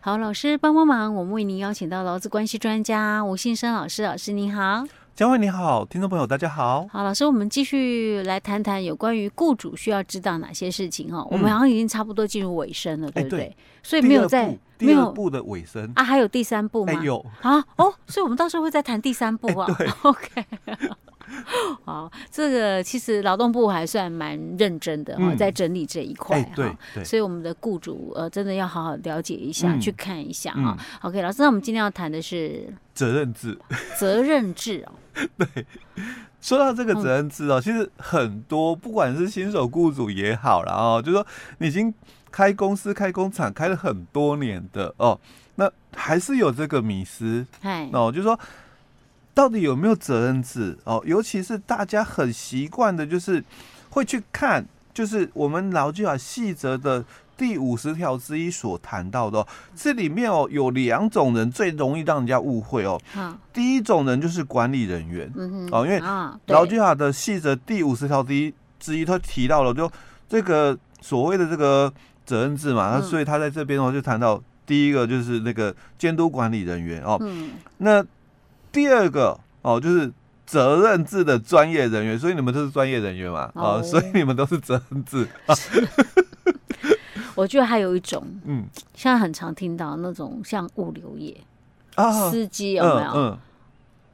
好，老师帮帮忙，我们为您邀请到劳资关系专家吴信生老师，老师您好。江惠你好，听众朋友大家好。好，老师，我们继续来谈谈有关于雇主需要知道哪些事情哈、嗯。我们好像已经差不多进入尾声了，对不对？对，所以没有在第二部的尾声啊，还有第三部吗？有啊哦，所以我们到时候会再谈第三部啊。对，OK。好，这个其实劳动部还算蛮认真的哈、嗯，在整理这一块哈、欸，对，所以我们的雇主呃，真的要好好了解一下，嗯、去看一下哈、嗯。OK，老师，那我们今天要谈的是责任制，责任制哦。对，说到这个责任制哦，其实很多不管是新手雇主也好，然后就说你已经开公司、开工厂开了很多年的哦，那还是有这个迷失，哎，哦，就是说到底有没有责任制哦？尤其是大家很习惯的，就是会去看，就是我们劳基法细则的。第五十条之一所谈到的，这里面哦有两种人最容易让人家误会哦。第一种人就是管理人员，嗯哦，因为劳基法的细则第五十条之一之一，他提到了就这个所谓的这个责任制嘛，那所以他在这边哦就谈到第一个就是那个监督管理人员哦，那第二个哦就是责任制的专业人员，所以你们都是专业人员嘛，哦，所以你们都是责任制。啊。我觉得还有一种，嗯，现在很常听到那种像物流业啊，司机有没有？嗯，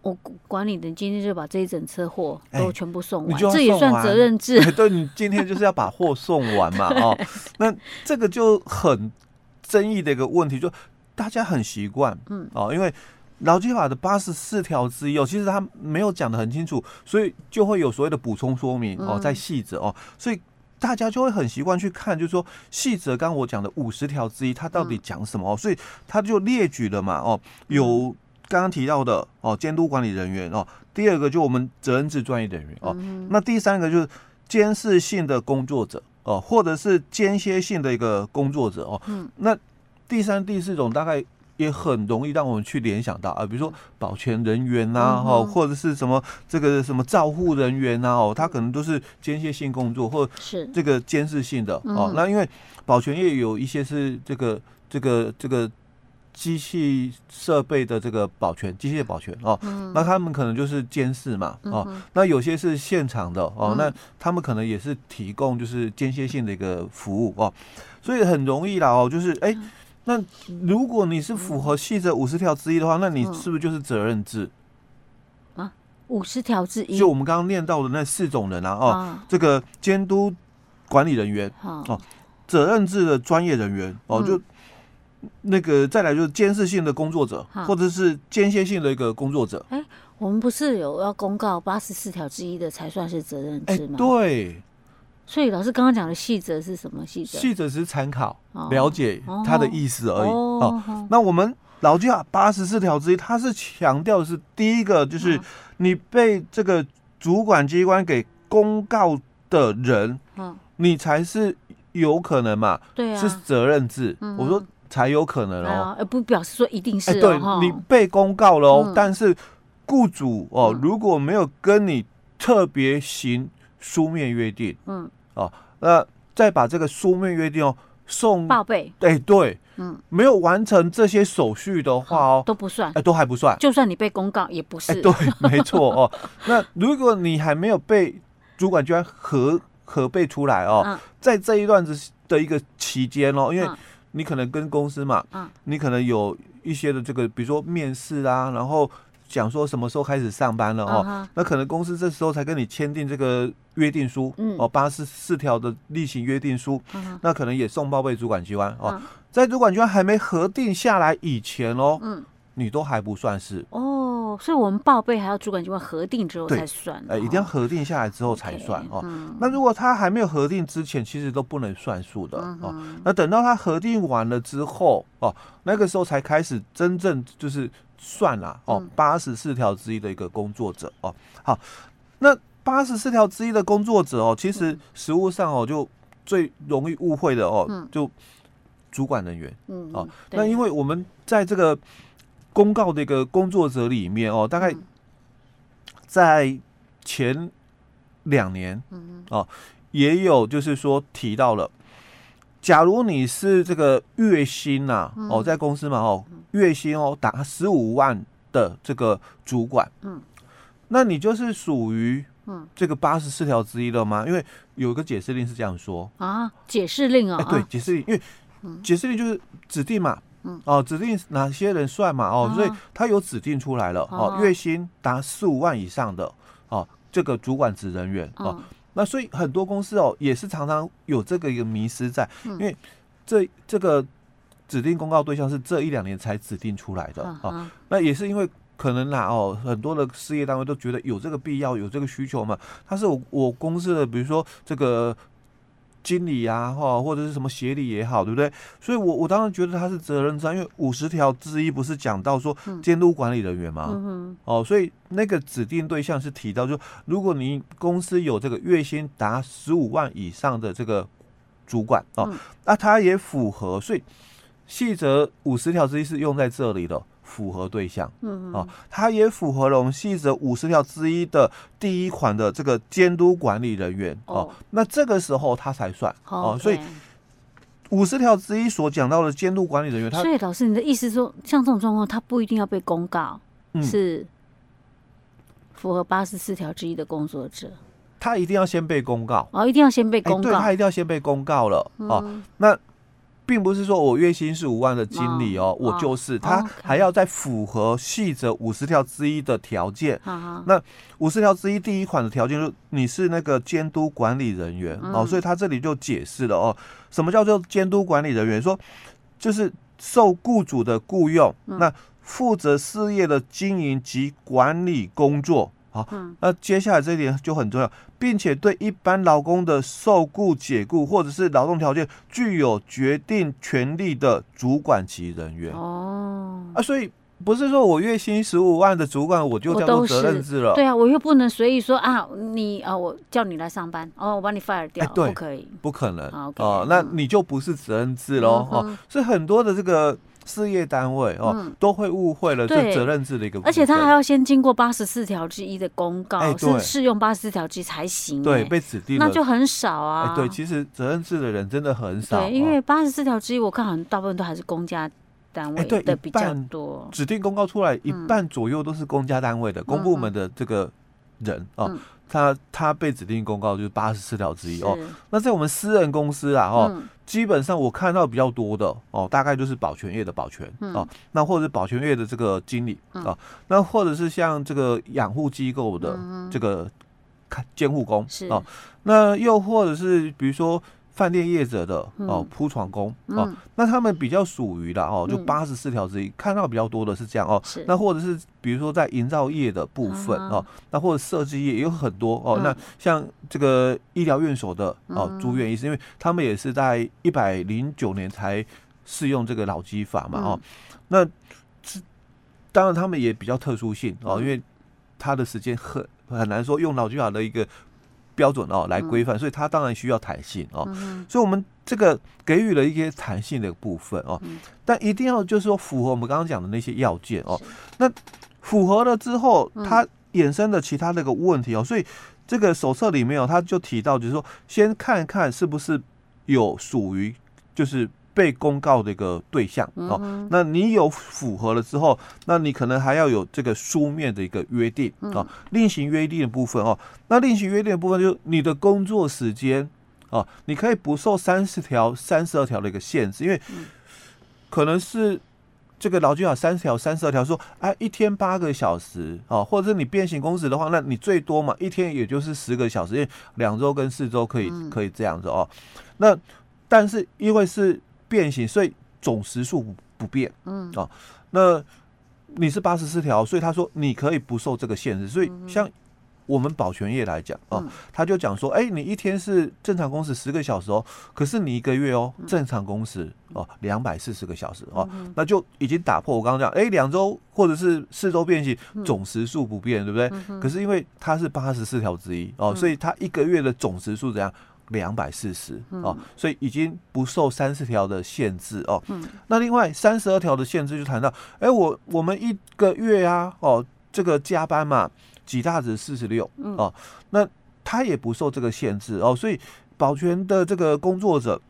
我、嗯、管理的今天就把这一整车货都全部送完，欸、送完这也算责任制。欸、对，你今天就是要把货送完嘛，哦，那这个就很争议的一个问题，就大家很习惯，嗯，哦，因为劳基法的八十四条之一哦，其实他没有讲的很清楚，所以就会有所谓的补充说明哦，在细则哦，所以。大家就会很习惯去看，就是说细则，刚刚我讲的五十条之一，它到底讲什么哦？所以他就列举了嘛哦，有刚刚提到的哦，监督管理人员哦，第二个就我们责任制专业人员哦，那第三个就是监视性的工作者哦，或者是间歇性的一个工作者哦，那第三、第四种大概。也很容易让我们去联想到啊，比如说保全人员呐，哦，或者是什么这个什么照护人员呐，哦，他可能都是间歇性工作，或是。这个监视性的哦。那因为保全业有一些是这个这个这个机器设备的这个保全，机械保全哦，那他们可能就是监视嘛，哦，那有些是现场的哦，那他们可能也是提供就是间歇性的一个服务哦，所以很容易啦哦，就是哎。那如果你是符合细则五十条之一的话，那你是不是就是责任制？啊，五十条之一，就我们刚刚念到的那四种人啊，哦，这个监督管理人员，哦，责任制的专业人员，哦，就那个再来就是监视性的工作者，或者是间歇性的一个工作者。哎，我们不是有要公告八十四条之一的才算是责任制吗？对。所以老师刚刚讲的细则是什么细则？细则是参考，了解他的意思而已。哦，哦，那我们劳基法八十四条之一，它是强调的是第一个，就是你被这个主管机关给公告的人，嗯，你才是有可能嘛？对啊，是责任制。我说才有可能哦，而不表示说一定是。对，你被公告了哦，但是雇主哦，如果没有跟你特别行。书面约定，嗯，哦，那再把这个书面约定哦送报备，哎对，嗯，没有完成这些手续的话哦，都不算，哎，都还不算，就算你被公告也不是，对，没错哦。那如果你还没有被主管机关核核备出来哦，在这一段子的一个期间哦，因为你可能跟公司嘛，嗯，你可能有一些的这个，比如说面试啊，然后。讲说什么时候开始上班了哦，uh-huh. 那可能公司这时候才跟你签订这个约定书，嗯、哦，八十四条的例行约定书，uh-huh. 那可能也送报备主管机关哦，uh-huh. 在主管机关还没核定下来以前哦，嗯，你都还不算是哦，所以我们报备还要主管机关核定之后才算，哎、呃，一定要核定下来之后才算、okay. 哦、嗯。那如果他还没有核定之前，其实都不能算数的、uh-huh. 哦。那等到他核定完了之后哦，那个时候才开始真正就是。算了哦，八十四条之一的一个工作者哦，好，那八十四条之一的工作者哦，其实实务上哦，就最容易误会的哦，就主管人员，嗯，哦，那因为我们在这个公告的一个工作者里面哦，大概在前两年，嗯哦，也有就是说提到了假如你是这个月薪呐、啊，哦，在公司嘛，哦，月薪哦达十五万的这个主管，嗯，那你就是属于嗯。这个八十四条之一了吗？因为有一个解释令是这样说。啊，解释令啊，哎，对，解释令，因为解释令就是指定嘛，嗯，哦，指定哪些人算嘛，哦，所以他有指定出来了，哦，月薪达十五万以上的，哦，这个主管职人员，哦。那所以很多公司哦，也是常常有这个一个迷失在，因为这这个指定公告对象是这一两年才指定出来的啊。那也是因为可能啦哦，很多的事业单位都觉得有这个必要，有这个需求嘛。他是我我公司的，比如说这个。经理啊，或或者是什么协理也好，对不对？所以我，我我当然觉得他是责任制，因为五十条之一不是讲到说监督管理人员吗？嗯、哦，所以那个指定对象是提到，就如果你公司有这个月薪达十五万以上的这个主管哦，嗯、那他也符合，所以细则五十条之一是用在这里的。符合对象，嗯啊，它也符合了我们细则五十条之一的第一款的这个监督管理人员。哦，那这个时候他才算。哦，所以五十条之一所讲到的监督管理人员，他所以老师你的意思说，像这种状况，他不一定要被公告，是符合八十四条之一的工作者，他一定要先被公告。哦，一定要先被公告，他一定要先被公告了。哦，那。并不是说我月薪是五万的经理哦，我就是他还要再符合细则五十条之一的条件。那五十条之一第一款的条件就是你是那个监督管理人员哦，所以他这里就解释了哦，什么叫做监督管理人员？说就是受雇主的雇佣，那负责事业的经营及管理工作。好，那接下来这一点就很重要，并且对一般劳工的受雇、解雇或者是劳动条件具有决定权利的主管级人员。哦，啊，所以不是说我月薪十五万的主管我就叫做责任制了。对啊，我又不能随意说啊，你啊，我叫你来上班，哦，我把你 fire 掉，对，不可以，不可能。哦，okay, 那你就不是责任制喽。嗯、哦，所以很多的这个。事业单位哦，嗯、都会误会了这责任制的一个，而且他还要先经过八十四条之一的公告，欸、是适用八十四条之一才行。对，被指定那就很少啊。欸、对，其实责任制的人真的很少。对，因为八十四条之一，我看好像大部分都还是公家单位的比较多。指定公告出来，一半左右都是公家单位的、嗯、公部门的这个人哦。嗯他他被指定公告就是八十四条之一哦，那在我们私人公司啊哦，嗯、基本上我看到比较多的哦，大概就是保全业的保全、嗯、哦，那或者是保全业的这个经理啊、嗯。哦，那或者是像这个养护机构的这个看监护工是。哦，那又或者是比如说。饭店业者的哦，铺床工哦，那他们比较属于的哦，就八十四条之一，看到比较多的是这样哦。那或者是比如说在营造业的部分哦，那或者设计业也有很多哦。那像这个医疗院所的哦，住院医师，因为他们也是在一百零九年才适用这个老基法嘛哦。那当然他们也比较特殊性哦，因为他的时间很很难说用老基法的一个。标准哦，来规范，所以它当然需要弹性哦。所以，我们这个给予了一些弹性的部分哦，但一定要就是说符合我们刚刚讲的那些要件哦。那符合了之后，它衍生的其他那个问题哦，所以这个手册里面哦，他就提到就是说，先看看是不是有属于就是。被公告的一个对象哦，那你有符合了之后，那你可能还要有这个书面的一个约定啊，另行约定的部分哦。那另行约定的部分就是你的工作时间哦，你可以不受三十条、三十二条的一个限制，因为可能是这个劳基法三十条、三十二条说，哎，一天八个小时哦，或者是你变形工时的话，那你最多嘛，一天也就是十个小时，因为两周跟四周可以可以这样子哦。那但是因为是变形，所以总时数不不变。嗯啊，那你是八十四条，所以他说你可以不受这个限制。所以像我们保全业来讲啊，他就讲说，哎，你一天是正常工时十个小时哦，可是你一个月哦正常工时哦两百四十个小时哦，那就已经打破我刚刚讲，哎，两周或者是四周变形，总时数不变，对不对？可是因为它是八十四条之一哦，所以它一个月的总时数怎样？两百四十哦，所以已经不受三十条的限制哦。嗯，那另外三十二条的限制就谈到，哎，我我们一个月啊，哦，这个加班嘛，几大值四十六哦，那他也不受这个限制哦。所以保全的这个工作者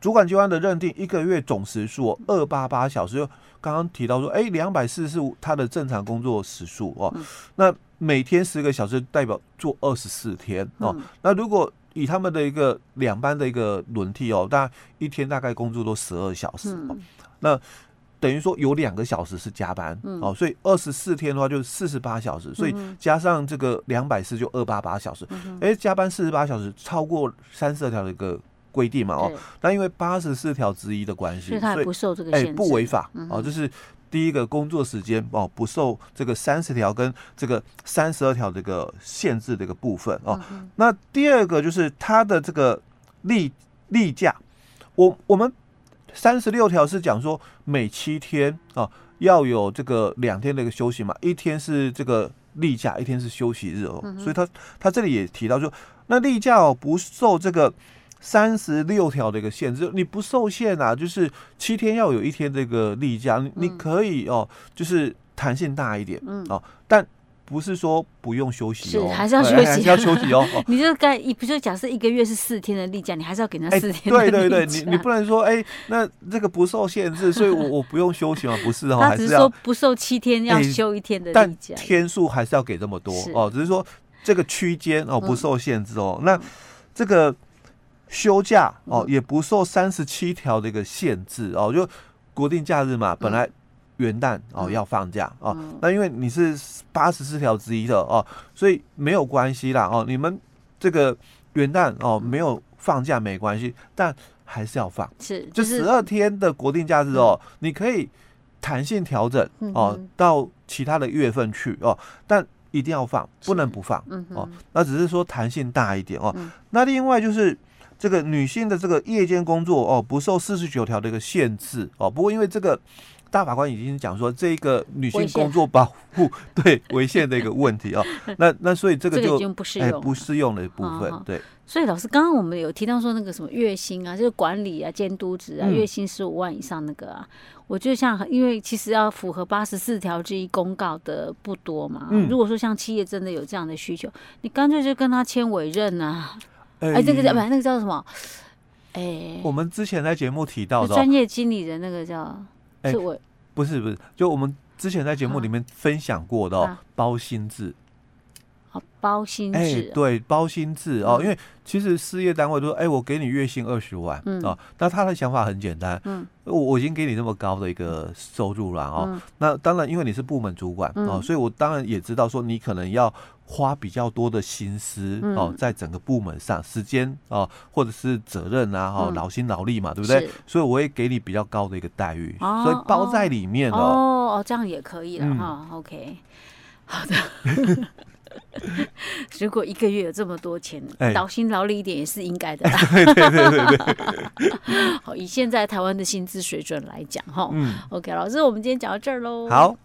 主管机关的认定一个月总时数二八八小时，就刚刚提到说，哎，两百四十五他的正常工作时数哦，嗯、那每天十个小时代表做二十四天哦，嗯、那如果以他们的一个两班的一个轮替哦，大概一天大概工作都十二小时哦，嗯、那等于说有两个小时是加班、嗯、哦，所以二十四天的话就是四十八小时，所以加上这个两百四就二八八小时，哎、嗯哼，加班四十八小时超过三十二条的一个规定嘛哦，那因为八十四条之一的关系，所以他不受这个限制，哎，不违法、嗯、哦，就是。第一个工作时间哦，不受这个三十条跟这个三十二条这个限制的一个部分哦。嗯、那第二个就是它的这个例例假，我我们三十六条是讲说每七天啊要有这个两天的一个休息嘛，一天是这个例假，一天是休息日哦。嗯、所以他他这里也提到说，那例假哦不受这个。三十六条的一个限制，你不受限啊，就是七天要有一天这个例假，你你可以哦，就是弹性大一点，嗯。哦，但不是说不用休息哦，是还是要休息，要休息哦。你就该一，不就假设一个月是四天的例假，你还是要给他四天。对对对，你你不能说哎，那这个不受限制，所以我我不用休息嘛，不是哦，他只是说不受七天要休一天的例假，天数还是要给这么多哦，只是说这个区间哦不受限制哦，那这个。休假哦，也不受三十七条的一个限制哦，就国定假日嘛，本来元旦哦要放假哦，那因为你是八十四条之一的哦，所以没有关系啦哦，你们这个元旦哦没有放假没关系，但还是要放，是就十二天的国定假日哦，你可以弹性调整哦，到其他的月份去哦，但一定要放，不能不放哦，那只是说弹性大一点哦，那另外就是。这个女性的这个夜间工作哦，不受四十九条的一个限制哦。不过因为这个大法官已经讲说，这个女性工作保护对违宪的一个问题哦。那那所以这个就哎不适用的部分对。所以老师刚刚我们有提到说那个什么月薪啊，就是管理啊、监督职啊，月薪十五万以上那个啊，我就像因为其实要符合八十四条之一公告的不多嘛。如果说像企业真的有这样的需求，你干脆就跟他签委任啊。哎，这个叫不，那个叫什么？哎，我们之前在节目提到的专业经理人，那个叫是我，不是不是，就我们之前在节目里面分享过的包薪制。包薪制，哎，对，包薪制哦，因为其实事业单位都说，哎，我给你月薪二十万，哦，那他的想法很简单，嗯，我我已经给你那么高的一个收入了哦，那当然，因为你是部门主管哦，所以我当然也知道说你可能要花比较多的心思哦，在整个部门上，时间哦，或者是责任啊，哈，劳心劳力嘛，对不对？所以我会给你比较高的一个待遇，所以包在里面哦，哦，这样也可以了哈，OK，好的。如果一个月有这么多钱，劳心劳力一点也是应该的。对对对对对。好，以现在台湾的薪资水准来讲，哈，嗯，OK，老师，我们今天讲到这儿喽。好。